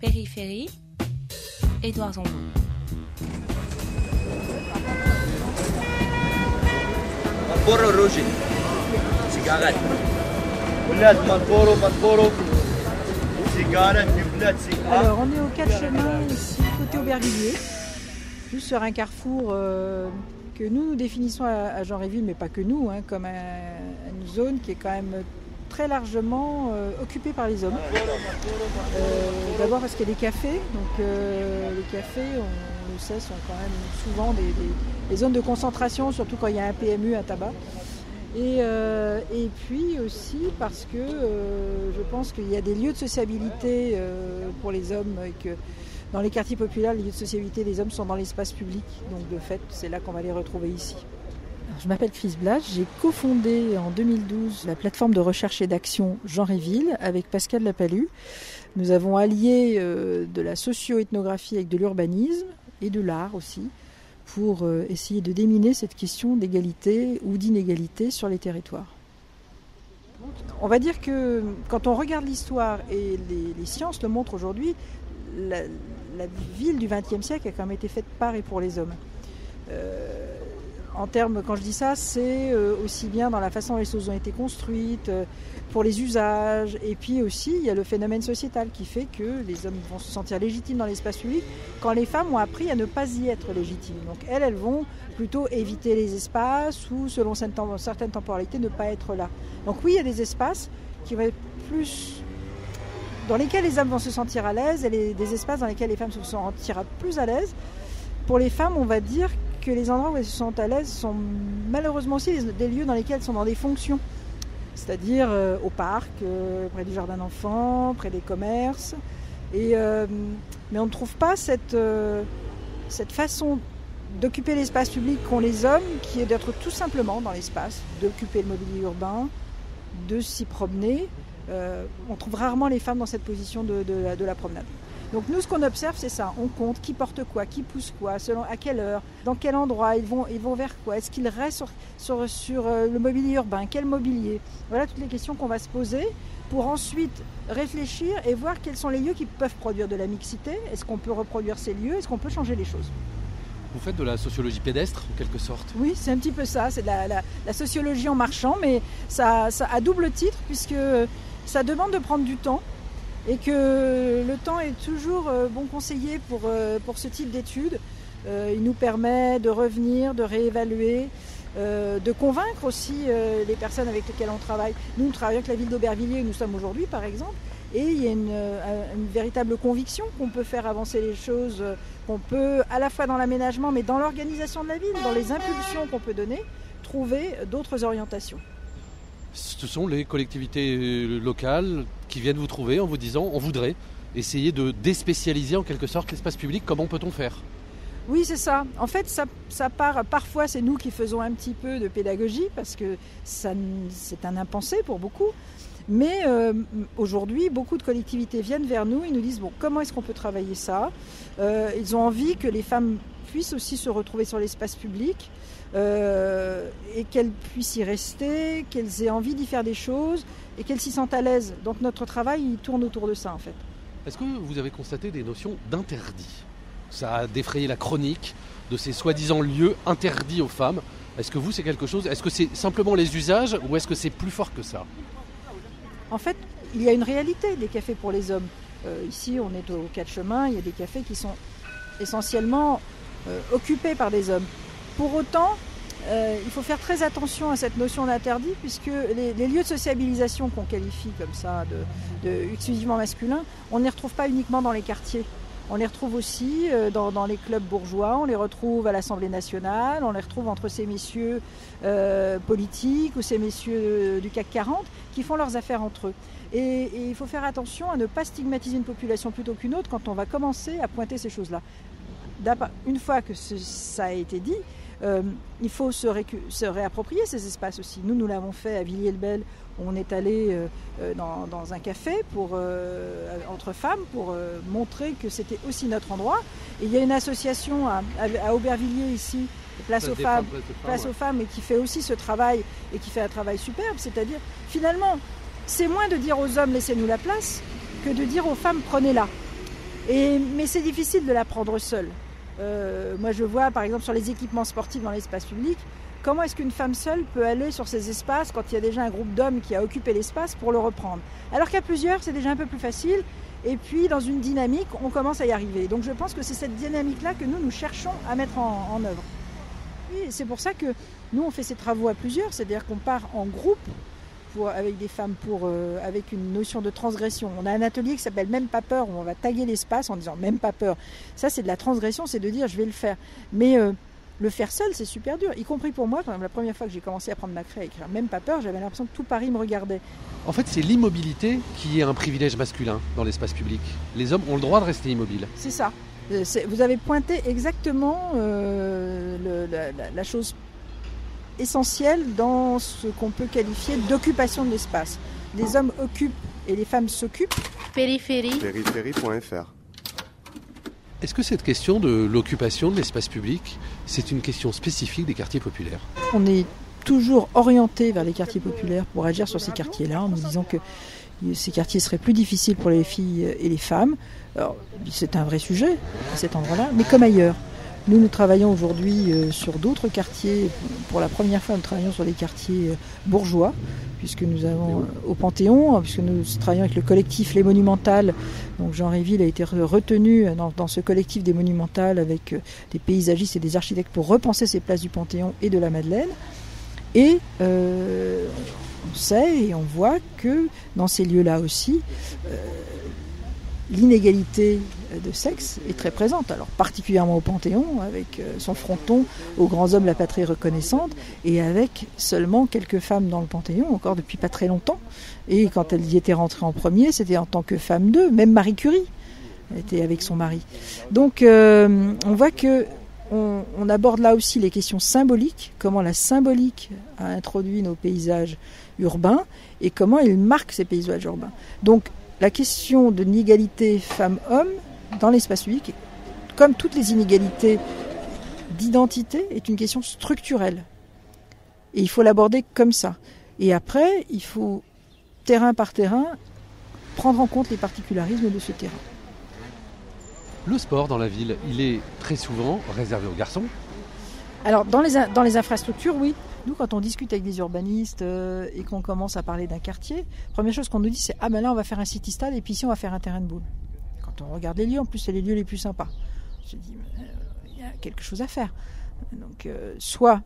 Périphérie, Édouard Zombo. Marlboro rouge. Cigarette. ولاد ماربورو ماربورو cigarette du bled cigarette. Alors, on est au quatre chemins ici, côté Aubervilliers, juste sur un carrefour euh, que nous, nous définissons à, à Jean-Réville, mais pas que nous, hein, comme un- une zone qui est quand même très largement euh, occupée par les hommes. Euh, D'abord parce qu'il y a des cafés, donc euh, les cafés, on le sait, sont quand même souvent des, zones de concentration, surtout quand il y a un PMU, un tabac. Et, puis aussi parce que je pense qu'il y a des lieux de sociabilité pour les hommes et que dans les quartiers populaires, les lieux de sociabilité des hommes sont dans l'espace public. Donc de fait, c'est là qu'on va les retrouver ici. Je m'appelle Chris Blas, j'ai cofondé en 2012 la plateforme de recherche et d'action Jean Réville avec Pascal Lapalu. Nous avons allié euh, de la socio-ethnographie avec de l'urbanisme et de l'art aussi pour euh, essayer de déminer cette question d'égalité ou d'inégalité sur les territoires. On va dire que quand on regarde l'histoire et les, sciences le montrent aujourd'hui, la, la ville du XXe siècle a quand même été faite par et pour les hommes. Euh, en termes, quand je dis ça, c'est euh, aussi bien dans la façon dont les choses ont été construites, euh, pour les usages, et puis aussi il y a le phénomène sociétal qui fait que les hommes vont se sentir légitimes dans l'espace public quand les femmes ont appris à ne pas y être légitimes. Donc elles, elles vont plutôt éviter les espaces ou selon certaines temporalités ne pas être là. Donc oui, il y a des espaces qui vont être plus dans lesquels les hommes vont se sentir à l'aise et des espaces dans lesquels les femmes se sentiront plus à l'aise. Pour les femmes, on va dire les endroits où elles se sentent à l'aise sont malheureusement aussi des- lieux dans lesquels elles sont dans des fonctions. C'est-à-dire euh, au parc, euh, près du jardin d'enfants, près des commerces. Euh, mais on ne trouve pas cette, façon d'occuper l'espace public qu'ont les hommes, qui est d'être tout simplement dans l'espace, d'occuper le mobilier urbain, de s'y promener. On trouve rarement les femmes dans cette position de la promenade. Donc nous, ce qu'on observe, c'est ça. On compte qui porte quoi, qui pousse quoi, selon à quelle heure, dans quel endroit, ils vont, ils vont vers quoi, est-ce qu'ils restent sur, sur, sur, euh, le mobilier urbain, quel mobilier? Voilà toutes les questions qu'on va se poser pour ensuite réfléchir et voir quels sont les lieux qui peuvent produire de la mixité. Est-ce qu'on peut reproduire ces lieux? Est-ce qu'on peut changer les choses? Vous faites de la sociologie pédestre, en quelque sorte? Oui, c'est un petit peu ça. C'est de la, la- la sociologie en marchant, mais ça, ça a double titre puisque ça demande de prendre du temps et que le temps est toujours euh, bon conseiller pour, euh, pour ce type d'études. Euh, il nous permet de revenir, de réévaluer, de convaincre aussi les personnes avec lesquelles on travaille. Nous, nous travaillons avec la ville d'Aubervilliers où nous sommes aujourd'hui, par exemple, et il y a une, une véritable conviction qu'on peut faire avancer les choses, qu'on peut, à la fois dans l'aménagement, mais dans l'organisation de la ville, dans les impulsions qu'on peut donner, trouver d'autres orientations. Ce sont les collectivités locales qui viennent vous trouver en vous disant on voudrait essayer de déspécialiser en quelque sorte l'espace public. Comment peut-on faire? Oui, c'est ça. En fait, ça, ça part. Parfois, c'est nous qui faisons un petit peu de pédagogie parce que c'est un impensé pour beaucoup. Mais euh, aujourd'hui, beaucoup de collectivités viennent vers nous et nous disent bon, comment est-ce qu'on peut travailler ça? Euh, Ils ont envie que les femmes puissent aussi se retrouver sur l'espace public euh, et qu'elles puissent y rester, qu'elles aient envie d'y faire des choses et qu'elles s'y sentent à l'aise. Donc notre travail, il tourne autour de ça en fait. Est-ce que vous avez constaté des notions d'interdit? Ça a défrayé la chronique de ces soi-disant lieux interdits aux femmes. Est-ce que vous, c'est quelque chose? Est-ce que c'est simplement les usages ou est-ce que c'est plus fort que ça? En fait, il y a une réalité des cafés pour les hommes. Euh, ici, on est au quatre chemins, il y a des cafés qui sont essentiellement euh, occupés par des hommes. Pour autant, euh, il faut faire très attention à cette notion d'interdit, puisque les, lieux de sociabilisation qu'on qualifie comme ça de exclusivement masculins, on ne les retrouve pas uniquement dans les quartiers. On les retrouve aussi euh, dans, les clubs bourgeois, on les retrouve à l'Assemblée nationale, on les retrouve entre ces messieurs euh, politiques ou ces messieurs euh, du CAC 40 qui font leurs affaires entre eux. Et, il faut faire attention à ne pas stigmatiser une population plutôt qu'une autre quand on va commencer à pointer ces choses-là. Une fois que ça a été dit, euh, il faut se, réapproprier ces espaces aussi. Nous, nous l'avons fait à Villiers-le-Bel. On est allé euh, euh, dans, dans un café pour, euh, entre femmes pour montrer que c'était aussi notre endroit. Et il y a une association à, à- à Aubervilliers ici, Place aux femmes, place aux femmes et qui fait aussi ce travail et qui fait un travail superbe. C'est-à-dire, finalement, c'est moins de dire aux hommes laissez-nous la place que de dire aux femmes prenez-la. Et, mais c'est difficile de l'apprendre seule. Euh, moi, je vois, par exemple, sur les équipements sportifs dans l'espace public, comment est-ce qu'une femme seule peut aller sur ces espaces quand il y a déjà un groupe d'hommes qui a occupé l'espace pour le reprendre? Alors qu'à plusieurs, c'est déjà un peu plus facile. Et puis, dans une dynamique, on commence à y arriver. Donc, je pense que c'est cette dynamique-là que nous, nous cherchons à mettre en, en œuvre. Et c'est pour ça que nous, on fait ces travaux à plusieurs, c'est-à-dire qu'on part en groupe pour, avec des femmes pour, euh, avec une notion de transgression. On a un atelier qui s'appelle Même pas peur, où on va taguer l'espace en disant Même pas peur. Ça, c'est de la transgression, c'est de dire je vais le faire. Mais euh, le faire seul, c'est super dur, y compris pour moi. Quand la première fois que j'ai commencé à prendre ma craie à écrire Même pas peur, j'avais l'impression que tout Paris me regardait. En fait, c'est l'immobilité qui est un privilège masculin dans l'espace public. Les hommes ont le droit de rester immobiles. C'est ça. Euh, Vous avez pointé exactement euh, le- la, la- la chose essentielle dans ce qu'on peut qualifier d'occupation de l'espace. Les hommes occupent et les femmes s'occupent. Périphérie. Périphérie.fr Est-ce que cette question de l'occupation de l'espace public, c'est une question spécifique des quartiers populaires? On est toujours orienté vers les quartiers populaires pour agir sur ces quartiers-là en nous disant que ces quartiers seraient plus difficiles pour les filles et les femmes. Alors, c'est un vrai sujet à cet endroit-là, mais comme ailleurs. Nous, nous travaillons aujourd'hui euh, sur d'autres quartiers. Pour la première fois, nous travaillons sur des quartiers euh, bourgeois, puisque nous avons euh, au Panthéon, puisque nous travaillons avec le collectif Les Monumentales. Donc Jean Réville a été re- retenu dans, dans ce collectif des Monumentales avec des paysagistes et des architectes pour repenser ces places du Panthéon et de la Madeleine. Et euh, on sait et on voit que dans ces lieux-là aussi, euh, l'inégalité de sexe est très présente. Alors particulièrement au Panthéon, avec euh, son fronton aux grands hommes la patrie reconnaissante, et avec seulement quelques femmes dans le Panthéon, encore depuis pas très longtemps. Et quand elle y était rentrée en premier, c'était en tant que femme d'eux, même Marie Curie était avec son mari. Donc euh, on voit que on, aborde là aussi les questions symboliques, comment la symbolique a introduit nos paysages urbains et comment il marque ces paysages urbains. Donc la question de l'inégalité femmes-hommes dans l'espace public, comme toutes les inégalités d'identité, est une question structurelle. Et il faut l'aborder comme ça. Et après, il faut, terrain par terrain, prendre en compte les particularismes de ce terrain. Le sport dans la ville, il est très souvent réservé aux garçons. Alors, dans les, in- dans les infrastructures, oui. Nous, quand on discute avec des urbanistes euh, et qu'on commence à parler d'un quartier, première chose qu'on nous dit, c'est Ah, ben là, on va faire un city stade et puis ici, on va faire un terrain de boule. On regarde les lieux, en plus, c'est les lieux les plus sympas. Je dis euh, Il y a quelque chose à faire. Donc, euh, soit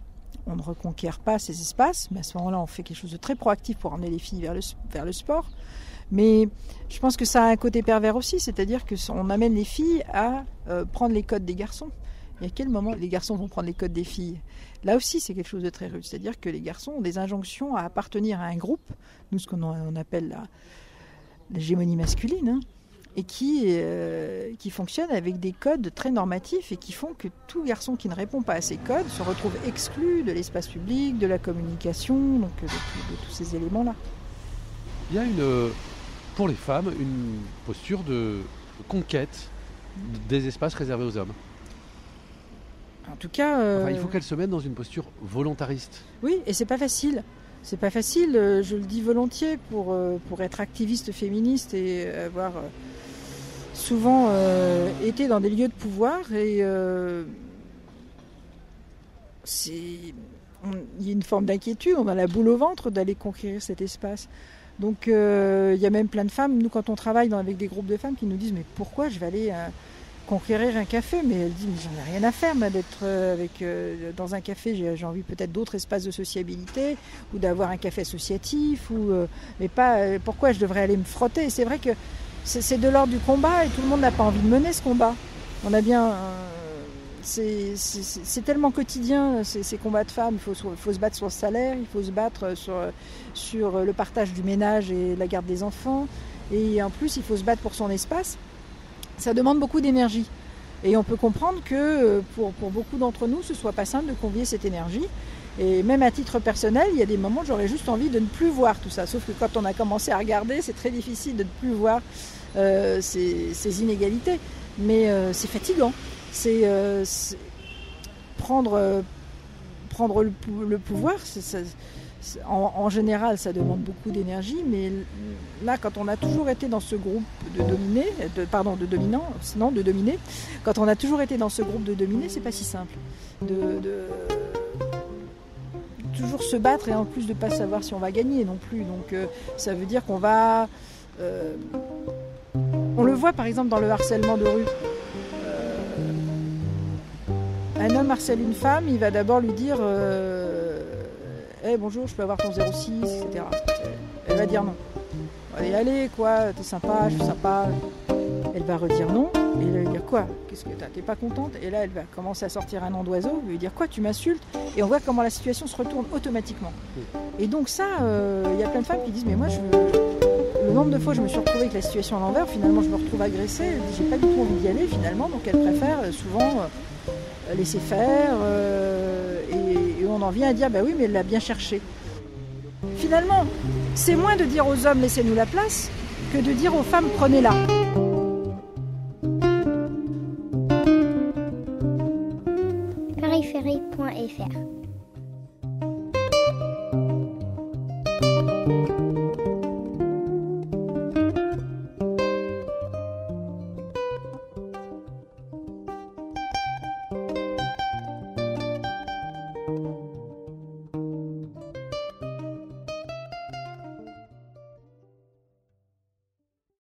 on ne reconquiert pas ces espaces, mais à ce moment-là, on fait quelque chose de très proactif pour emmener les filles vers le, sport. Mais je pense que ça a un côté pervers aussi, c'est-à-dire que on amène les filles à euh, prendre les codes des garçons. Et à quel moment les garçons vont prendre les codes des filles? Là aussi, c'est quelque chose de très rude. C'est-à-dire que les garçons ont des injonctions à appartenir à un groupe, nous ce qu'on on appelle l'hégémonie masculine, hein, et qui, euh, qui fonctionne avec des codes très normatifs et qui font que tout garçon qui ne répond pas à ces codes se retrouve exclu de l'espace public, de la communication, donc euh, de, tous ces éléments-là. Il y a une, pour les femmes une posture de conquête des espaces réservés aux hommes. En tout cas, euh, Enfin, il faut qu'elles se mettent dans une posture volontariste. Oui, et c'est pas facile. C'est pas facile, euh, je le dis volontiers, pour, euh, pour être activiste féministe et avoir euh, souvent euh, été dans des lieux de pouvoir. Et euh, Il y a une forme d'inquiétude, on a la boule au ventre d'aller conquérir cet espace. Donc euh, il y a même plein de femmes, nous quand on travaille avec des groupes de femmes qui nous disent mais pourquoi je vais aller conquérir un café? Mais elle dit mais j'en ai rien à faire d'être dans un café, j'ai envie peut-être d'autres espaces de sociabilité ou d'avoir un café associatif ou mais pas pourquoi je devrais aller me frotter? C'est vrai que c'est de l'ordre du combat et tout le monde n'a pas envie de mener ce combat. On a bien euh, c'est tellement quotidien ces, combats de femmes. Il faut, se- battre sur le salaire, il faut se battre sur, sur le partage du ménage et la garde des enfants. Et en plus, il faut se battre pour son espace. Ça demande beaucoup d'énergie. Et on peut comprendre que euh, pour, pour beaucoup d'entre nous, ce soit pas simple de convier cette énergie. Et même à titre personnel, il y a des moments où j'aurais juste envie de ne plus voir tout ça. Sauf que quand on a commencé à regarder, c'est très difficile de ne plus voir euh, ces, inégalités. Mais euh, c'est fatigant. C'est euh, prendre, prendre le, pou- le pouvoir. En, général, ça demande beaucoup d'énergie, mais là, quand on a toujours été dans ce groupe de dominés, pardon, de dominants, sinon de dominés, quand on a toujours été dans ce groupe de dominés, c'est pas si simple. Toujours se battre et en plus de pas savoir si on va gagner non plus. Donc, euh, ça veut dire qu'on va. Euh, on le voit par exemple dans le harcèlement de rue. Euh, un homme harcèle une femme, il va d'abord lui dire hey, bonjour, je peux avoir ton 06, etc. Elle va dire non. Allez, allez, quoi, t'es sympa, je suis sympa. Elle va redire non, et il va dire quoi? Qu'est-ce que t'as? T'es pas contente? Et là, elle va commencer à sortir un nom d'oiseau, lui dire quoi? Tu m'insultes? Et on voit comment la situation se retourne automatiquement. Et donc, ça, il euh, y a plein de femmes qui disent Mais moi, je le nombre de fois je me suis retrouvée avec la situation à l'envers, finalement, je me retrouve agressée, j'ai pas du tout envie d'y aller, finalement, donc elle préfère euh, souvent euh, laisser faire. et, on en vient à dire Bah oui, mais elle l'a bien cherché. Finalement, c'est moins de dire aux hommes laissez-nous la place que de dire aux femmes prenez-la. périphérie.fr